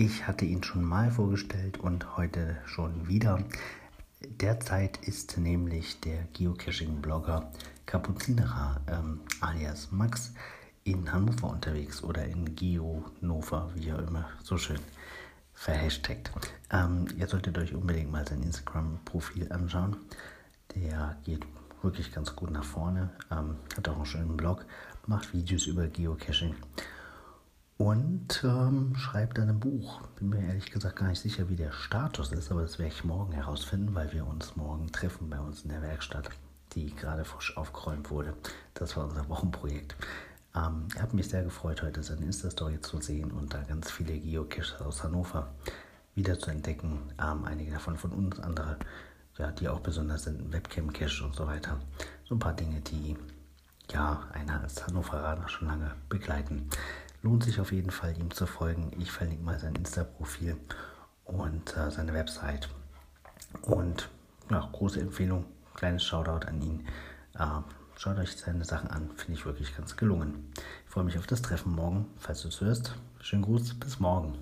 Ich hatte ihn schon mal vorgestellt und heute schon wieder. Derzeit ist nämlich der Geocaching-Blogger Kapuzinerer ähm, alias Max in Hannover unterwegs oder in GeoNover, wie er immer so schön verhashtagt. Ähm, ihr solltet euch unbedingt mal sein Instagram-Profil anschauen. Der geht wirklich ganz gut nach vorne, ähm, hat auch einen schönen Blog, macht Videos über Geocaching und ähm, schreibt dann ein Buch. Bin mir ehrlich gesagt gar nicht sicher, wie der Status ist, aber das werde ich morgen herausfinden, weil wir uns morgen treffen bei uns in der Werkstatt, die gerade frisch aufgeräumt wurde. Das war unser Wochenprojekt. Ähm, habe mich sehr gefreut, heute seine Insta-Story zu sehen und da ganz viele Geocaches aus Hannover wieder zu entdecken. Ähm, einige davon von uns, andere, ja, die auch besonders sind, Webcam-Cache und so weiter. So ein paar Dinge, die ja einer als Hannoveraner schon lange begleiten. Lohnt sich auf jeden Fall, ihm zu folgen. Ich verlinke mal sein Insta-Profil und äh, seine Website. Und ja, große Empfehlung, kleines Shoutout an ihn. Äh, schaut euch seine Sachen an, finde ich wirklich ganz gelungen. Ich freue mich auf das Treffen morgen, falls du es hörst. Schönen Gruß, bis morgen.